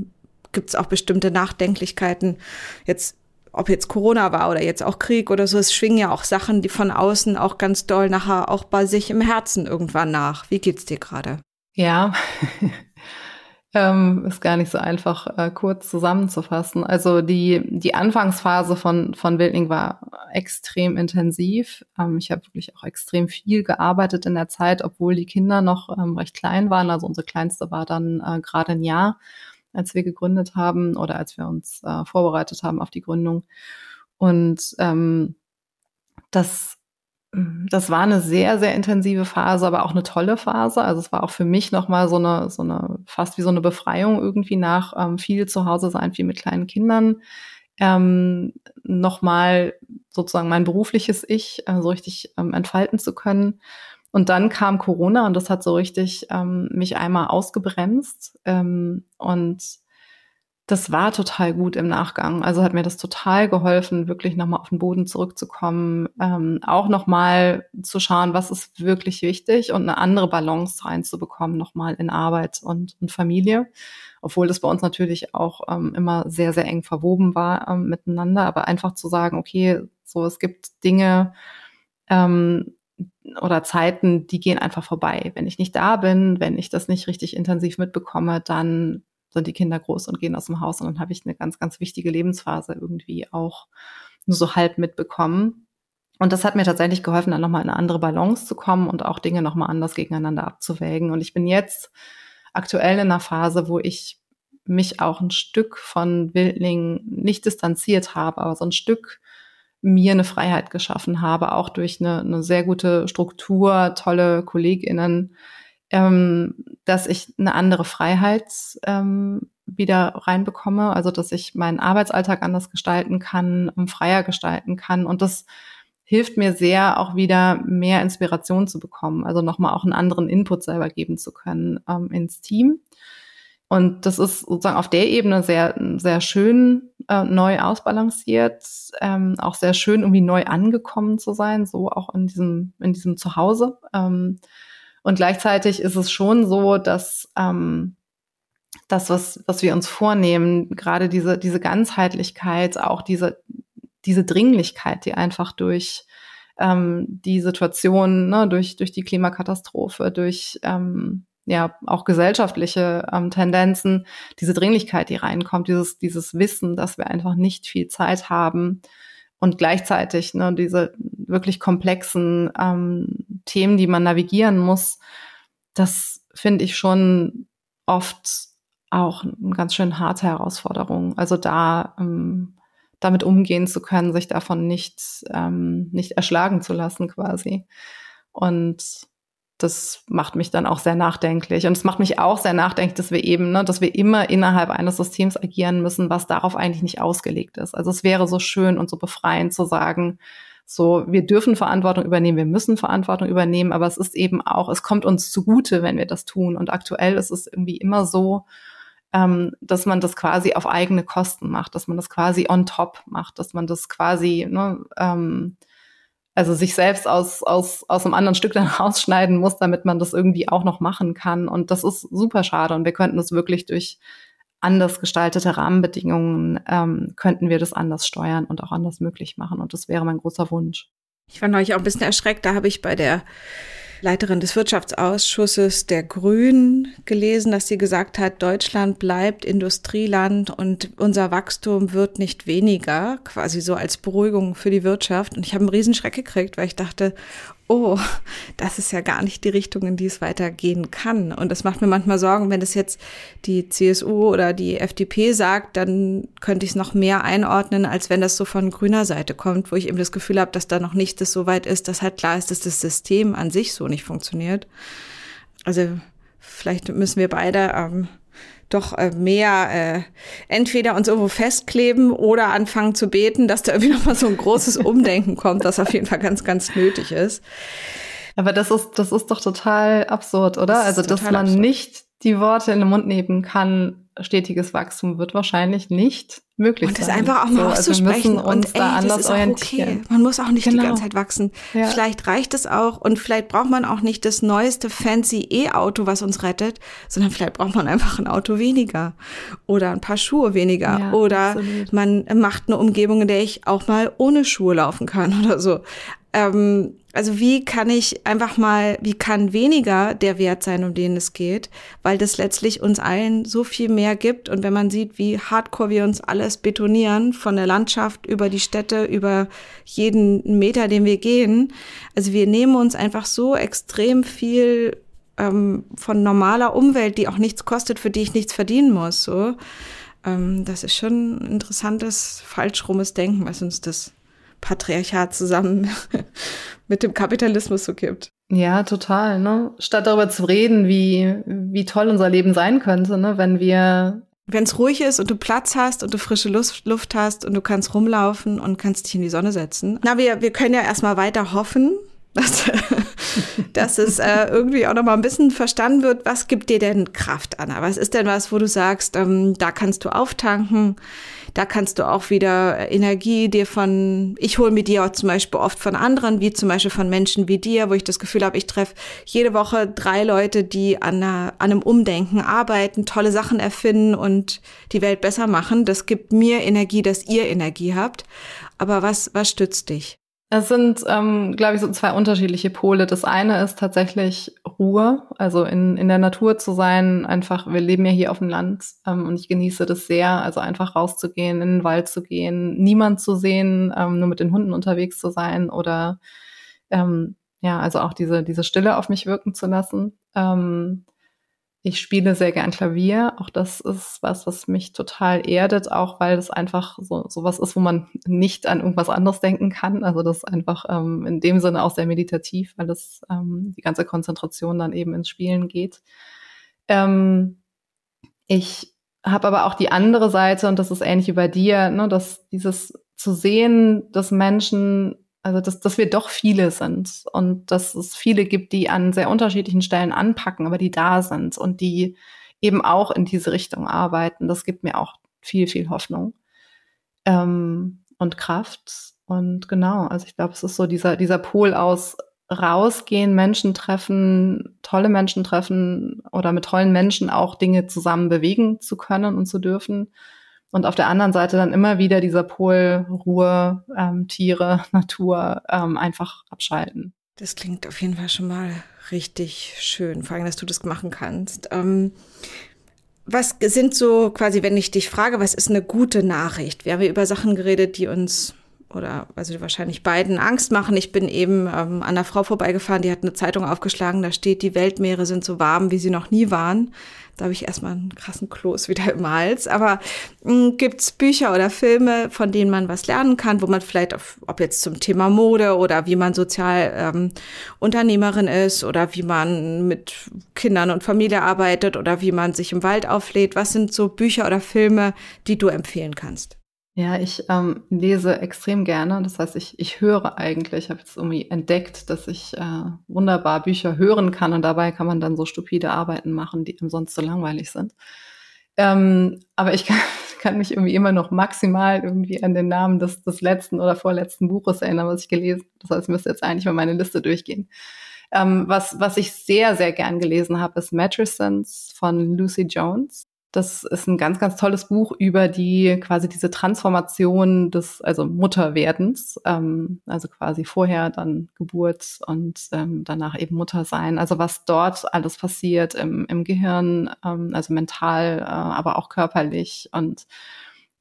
Speaker 2: gibt es auch bestimmte Nachdenklichkeiten. Jetzt ob jetzt Corona war oder jetzt auch Krieg oder so, es schwingen ja auch Sachen, die von außen auch ganz doll nachher auch bei sich im Herzen irgendwann nach. Wie geht's dir gerade?
Speaker 1: Ja, (laughs) ähm, ist gar nicht so einfach äh, kurz zusammenzufassen. Also die die Anfangsphase von von Wildling war extrem intensiv. Ähm, ich habe wirklich auch extrem viel gearbeitet in der Zeit, obwohl die Kinder noch ähm, recht klein waren. Also unsere kleinste war dann äh, gerade ein Jahr als wir gegründet haben oder als wir uns äh, vorbereitet haben auf die Gründung. Und ähm, das, das war eine sehr, sehr intensive Phase, aber auch eine tolle Phase. Also es war auch für mich nochmal so eine, so eine, fast wie so eine Befreiung irgendwie nach ähm, viel zu Hause sein, viel mit kleinen Kindern. Ähm, nochmal sozusagen mein berufliches Ich äh, so richtig ähm, entfalten zu können. Und dann kam Corona und das hat so richtig ähm, mich einmal ausgebremst. Ähm, und das war total gut im Nachgang. Also hat mir das total geholfen, wirklich nochmal auf den Boden zurückzukommen, ähm, auch nochmal zu schauen, was ist wirklich wichtig und eine andere Balance reinzubekommen, nochmal in Arbeit und, und Familie. Obwohl das bei uns natürlich auch ähm, immer sehr, sehr eng verwoben war ähm, miteinander, aber einfach zu sagen, okay, so es gibt Dinge, ähm, oder Zeiten, die gehen einfach vorbei. Wenn ich nicht da bin, wenn ich das nicht richtig intensiv mitbekomme, dann sind die Kinder groß und gehen aus dem Haus und dann habe ich eine ganz, ganz wichtige Lebensphase irgendwie auch nur so halb mitbekommen. Und das hat mir tatsächlich geholfen, dann nochmal in eine andere Balance zu kommen und auch Dinge nochmal anders gegeneinander abzuwägen. Und ich bin jetzt aktuell in einer Phase, wo ich mich auch ein Stück von Wildling nicht distanziert habe, aber so ein Stück mir eine Freiheit geschaffen habe, auch durch eine, eine sehr gute Struktur, tolle KollegInnen, ähm, dass ich eine andere Freiheit ähm, wieder reinbekomme, also dass ich meinen Arbeitsalltag anders gestalten kann, freier gestalten kann. Und das hilft mir sehr, auch wieder mehr Inspiration zu bekommen, also nochmal auch einen anderen Input selber geben zu können ähm, ins Team. Und das ist sozusagen auf der Ebene sehr, sehr schön äh, neu ausbalanciert, ähm, auch sehr schön irgendwie neu angekommen zu sein, so auch in diesem, in diesem Zuhause. Ähm, und gleichzeitig ist es schon so, dass ähm, das, was, was wir uns vornehmen, gerade diese, diese Ganzheitlichkeit, auch diese, diese Dringlichkeit, die einfach durch ähm, die Situation, ne, durch, durch die Klimakatastrophe, durch ähm, ja auch gesellschaftliche ähm, Tendenzen, diese Dringlichkeit, die reinkommt, dieses, dieses Wissen, dass wir einfach nicht viel Zeit haben und gleichzeitig ne, diese wirklich komplexen ähm, Themen, die man navigieren muss, das finde ich schon oft auch eine ganz schön harte Herausforderung. Also da ähm, damit umgehen zu können, sich davon nicht, ähm, nicht erschlagen zu lassen quasi. Und das macht mich dann auch sehr nachdenklich. Und es macht mich auch sehr nachdenklich, dass wir eben, ne, dass wir immer innerhalb eines Systems agieren müssen, was darauf eigentlich nicht ausgelegt ist. Also es wäre so schön und so befreiend zu sagen, so, wir dürfen Verantwortung übernehmen, wir müssen Verantwortung übernehmen, aber es ist eben auch, es kommt uns zugute, wenn wir das tun. Und aktuell ist es irgendwie immer so, ähm, dass man das quasi auf eigene Kosten macht, dass man das quasi on top macht, dass man das quasi, ne, ähm, also sich selbst aus, aus, aus einem anderen Stück dann (laughs) rausschneiden muss, damit man das irgendwie auch noch machen kann. Und das ist super schade. Und wir könnten das wirklich durch anders gestaltete Rahmenbedingungen, ähm, könnten wir das anders steuern und auch anders möglich machen. Und das wäre mein großer Wunsch.
Speaker 2: Ich war neulich auch ein bisschen erschreckt. Da habe ich bei der Leiterin des Wirtschaftsausschusses der Grünen gelesen, dass sie gesagt hat, Deutschland bleibt Industrieland und unser Wachstum wird nicht weniger, quasi so als Beruhigung für die Wirtschaft. Und ich habe einen Riesenschreck gekriegt, weil ich dachte, oh, das ist ja gar nicht die Richtung, in die es weitergehen kann. Und das macht mir manchmal Sorgen, wenn das jetzt die CSU oder die FDP sagt, dann könnte ich es noch mehr einordnen, als wenn das so von grüner Seite kommt, wo ich eben das Gefühl habe, dass da noch nicht das so weit ist, dass halt klar ist, dass das System an sich so nicht funktioniert. Also vielleicht müssen wir beide ähm, doch äh, mehr äh, entweder uns irgendwo festkleben oder anfangen zu beten, dass da irgendwie (laughs) nochmal so ein großes Umdenken kommt, was auf jeden Fall ganz, ganz nötig ist.
Speaker 1: Aber das ist, das ist doch total absurd, oder? Das also, dass man absurd. nicht die Worte in den Mund nehmen kann, stetiges Wachstum wird wahrscheinlich nicht möglich
Speaker 2: und
Speaker 1: sein.
Speaker 2: Und das einfach auch mal so, auszusprechen also und ey, da anders das ist orientieren. Okay. Man muss auch nicht genau. die ganze Zeit wachsen. Ja. Vielleicht reicht es auch und vielleicht braucht man auch nicht das neueste fancy E-Auto, was uns rettet, sondern vielleicht braucht man einfach ein Auto weniger oder ein paar Schuhe weniger ja, oder absolut. man macht eine Umgebung, in der ich auch mal ohne Schuhe laufen kann (laughs) oder so. Ähm, also wie kann ich einfach mal, wie kann weniger der Wert sein, um den es geht, weil das letztlich uns allen so viel mehr gibt. Und wenn man sieht, wie hardcore wir uns alles betonieren, von der Landschaft über die Städte, über jeden Meter, den wir gehen, also wir nehmen uns einfach so extrem viel ähm, von normaler Umwelt, die auch nichts kostet, für die ich nichts verdienen muss. So, ähm, das ist schon ein interessantes, falschrummes Denken, was uns das Patriarchat zusammen (laughs) mit dem Kapitalismus so gibt.
Speaker 1: Ja, total. Ne? Statt darüber zu reden, wie, wie toll unser Leben sein könnte, ne? wenn wir
Speaker 2: wenn es ruhig ist und du Platz hast und du frische Luft, Luft hast und du kannst rumlaufen und kannst dich in die Sonne setzen. Na, wir, wir können ja erstmal weiter hoffen, (laughs) dass, dass es äh, irgendwie auch noch mal ein bisschen verstanden wird, was gibt dir denn Kraft, Anna? Was ist denn was, wo du sagst, ähm, da kannst du auftanken, da kannst du auch wieder Energie dir von, ich hole mir die auch zum Beispiel oft von anderen, wie zum Beispiel von Menschen wie dir, wo ich das Gefühl habe, ich treffe jede Woche drei Leute, die an, einer, an einem Umdenken arbeiten, tolle Sachen erfinden und die Welt besser machen. Das gibt mir Energie, dass ihr Energie habt. Aber was, was stützt dich?
Speaker 1: Es sind, ähm, glaube ich, so zwei unterschiedliche Pole. Das eine ist tatsächlich Ruhe, also in, in der Natur zu sein. Einfach, wir leben ja hier auf dem Land ähm, und ich genieße das sehr. Also einfach rauszugehen, in den Wald zu gehen, niemand zu sehen, ähm, nur mit den Hunden unterwegs zu sein oder ähm, ja, also auch diese, diese Stille auf mich wirken zu lassen. Ähm, ich spiele sehr gern Klavier. Auch das ist was, was mich total erdet, auch weil es einfach so, so was ist, wo man nicht an irgendwas anderes denken kann. Also das ist einfach ähm, in dem Sinne auch sehr meditativ, weil es ähm, die ganze Konzentration dann eben ins Spielen geht. Ähm, ich habe aber auch die andere Seite, und das ist ähnlich wie bei dir, ne, dass dieses zu sehen, dass Menschen also, dass, dass wir doch viele sind und dass es viele gibt, die an sehr unterschiedlichen Stellen anpacken, aber die da sind und die eben auch in diese Richtung arbeiten. Das gibt mir auch viel, viel Hoffnung ähm, und Kraft. Und genau, also ich glaube, es ist so dieser, dieser Pol aus rausgehen, Menschen treffen, tolle Menschen treffen oder mit tollen Menschen auch Dinge zusammen bewegen zu können und zu dürfen und auf der anderen Seite dann immer wieder dieser Pol Ruhe, ähm, Tiere, (laughs) Natur ähm, einfach abschalten.
Speaker 2: Das klingt auf jeden Fall schon mal richtig schön, vor allem, dass du das machen kannst. Ähm, was sind so quasi, wenn ich dich frage, was ist eine gute Nachricht? Wir haben über Sachen geredet, die uns oder also wahrscheinlich beiden Angst machen. Ich bin eben ähm, an einer Frau vorbeigefahren, die hat eine Zeitung aufgeschlagen, da steht, die Weltmeere sind so warm, wie sie noch nie waren. Da habe ich erstmal einen krassen Kloß (laughs) wieder im Hals. Aber hm, gibt's Bücher oder Filme, von denen man was lernen kann, wo man vielleicht, auf, ob jetzt zum Thema Mode oder wie man sozial ähm, Unternehmerin ist oder wie man mit Kindern und Familie arbeitet oder wie man sich im Wald auflädt. Was sind so Bücher oder Filme, die du empfehlen kannst?
Speaker 1: Ja, ich ähm, lese extrem gerne. Das heißt, ich, ich höre eigentlich, ich habe jetzt irgendwie entdeckt, dass ich äh, wunderbar Bücher hören kann und dabei kann man dann so stupide Arbeiten machen, die ihm sonst so langweilig sind. Ähm, aber ich (laughs) kann, kann mich irgendwie immer noch maximal irgendwie an den Namen des, des letzten oder vorletzten Buches erinnern, was ich gelesen habe. Das heißt, ich müsste jetzt eigentlich mal meine Liste durchgehen. Ähm, was, was ich sehr, sehr gern gelesen habe, ist Matrescence von Lucy Jones. Das ist ein ganz, ganz tolles Buch über die quasi diese Transformation des, also Mutterwerdens, ähm, also quasi vorher dann Geburt und ähm, danach eben Mutter sein. Also was dort alles passiert im, im Gehirn, ähm, also mental, äh, aber auch körperlich und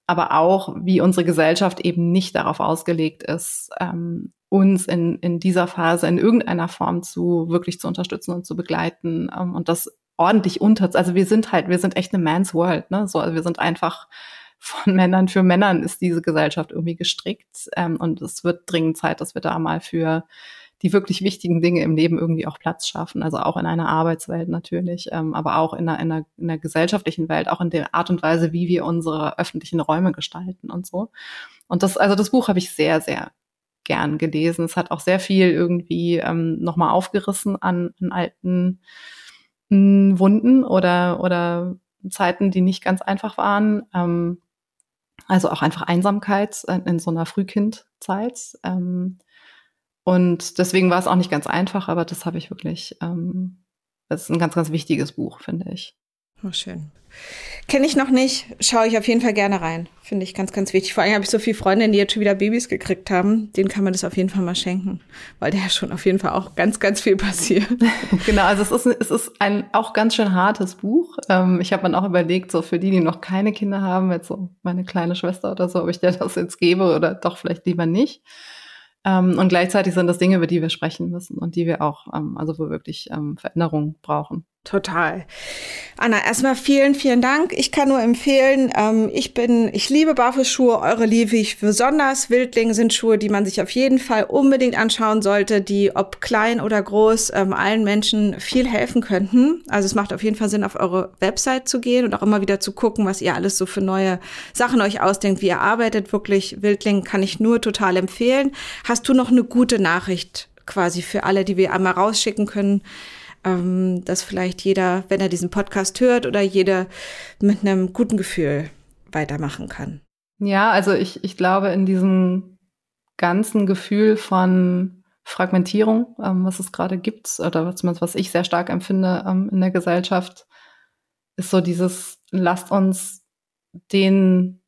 Speaker 1: aber auch, wie unsere Gesellschaft eben nicht darauf ausgelegt ist, ähm, uns in, in dieser Phase in irgendeiner Form zu wirklich zu unterstützen und zu begleiten. Ähm, und das ordentlich unter, also wir sind halt, wir sind echt eine Man's World, ne? So, also wir sind einfach von Männern für Männern ist diese Gesellschaft irgendwie gestrickt. Ähm, und es wird dringend Zeit, dass wir da mal für die wirklich wichtigen Dinge im Leben irgendwie auch Platz schaffen. Also auch in einer Arbeitswelt natürlich, ähm, aber auch in einer, in, einer, in einer gesellschaftlichen Welt, auch in der Art und Weise, wie wir unsere öffentlichen Räume gestalten und so. Und das, also das Buch habe ich sehr, sehr gern gelesen. Es hat auch sehr viel irgendwie ähm, nochmal aufgerissen an, an alten Wunden oder, oder Zeiten, die nicht ganz einfach waren. Ähm, also auch einfach Einsamkeit in so einer Frühkindzeit. Ähm, und deswegen war es auch nicht ganz einfach, aber das habe ich wirklich, ähm, das ist ein ganz, ganz wichtiges Buch, finde ich.
Speaker 2: Oh, schön. Kenne ich noch nicht, schaue ich auf jeden Fall gerne rein. Finde ich ganz, ganz wichtig. Vor allem habe ich so viele Freundinnen, die jetzt schon wieder Babys gekriegt haben. Denen kann man das auf jeden Fall mal schenken, weil der (laughs) schon auf jeden Fall auch ganz, ganz viel passiert. (laughs)
Speaker 1: genau, also es ist, es ist ein auch ganz schön hartes Buch. Ähm, ich habe dann auch überlegt, so für die, die noch keine Kinder haben, jetzt so meine kleine Schwester oder so, ob ich der (laughs) das jetzt gebe oder doch vielleicht lieber nicht. Ähm, und gleichzeitig sind das Dinge, über die wir sprechen müssen und die wir auch, ähm, also wo wir wirklich ähm, Veränderungen brauchen.
Speaker 2: Total. Anna, erstmal vielen, vielen Dank. Ich kann nur empfehlen, ähm, ich bin, ich liebe Barfußschuhe, eure liebe ich besonders. Wildling sind Schuhe, die man sich auf jeden Fall unbedingt anschauen sollte, die, ob klein oder groß, ähm, allen Menschen viel helfen könnten. Also es macht auf jeden Fall Sinn, auf eure Website zu gehen und auch immer wieder zu gucken, was ihr alles so für neue Sachen euch ausdenkt, wie ihr arbeitet. Wirklich, Wildling kann ich nur total empfehlen. Hast du noch eine gute Nachricht quasi für alle, die wir einmal rausschicken können? Ähm, dass vielleicht jeder, wenn er diesen Podcast hört oder jeder mit einem guten Gefühl weitermachen kann.
Speaker 1: Ja, also ich, ich glaube, in diesem ganzen Gefühl von Fragmentierung, ähm, was es gerade gibt, oder zumindest was ich sehr stark empfinde ähm, in der Gesellschaft, ist so dieses, lasst uns den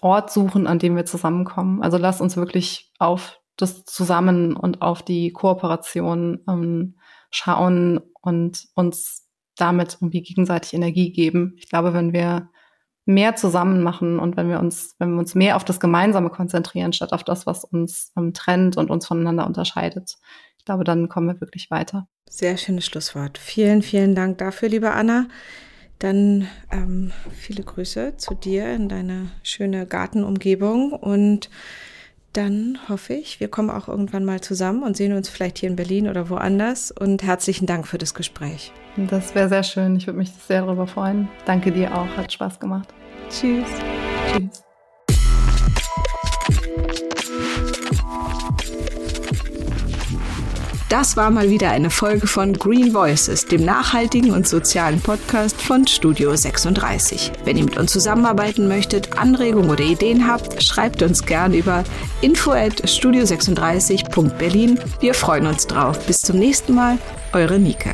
Speaker 1: Ort suchen, an dem wir zusammenkommen. Also lasst uns wirklich auf das Zusammen und auf die Kooperation ähm, schauen und uns damit irgendwie gegenseitig Energie geben. Ich glaube, wenn wir mehr zusammen machen und wenn wir uns, wenn wir uns mehr auf das Gemeinsame konzentrieren, statt auf das, was uns ähm, trennt und uns voneinander unterscheidet, ich glaube, dann kommen wir wirklich weiter.
Speaker 2: Sehr schönes Schlusswort. Vielen, vielen Dank dafür, liebe Anna. Dann ähm, viele Grüße zu dir in deine schöne Gartenumgebung und dann hoffe ich, wir kommen auch irgendwann mal zusammen und sehen uns vielleicht hier in Berlin oder woanders. Und herzlichen Dank für das Gespräch.
Speaker 1: Das wäre sehr schön. Ich würde mich sehr darüber freuen. Danke dir auch. Hat Spaß gemacht.
Speaker 2: Tschüss. Tschüss. Das war mal wieder eine Folge von Green Voices, dem nachhaltigen und sozialen Podcast von Studio 36. Wenn ihr mit uns zusammenarbeiten möchtet, Anregungen oder Ideen habt, schreibt uns gern über info at studio36.berlin. Wir freuen uns drauf. Bis zum nächsten Mal, eure Nike.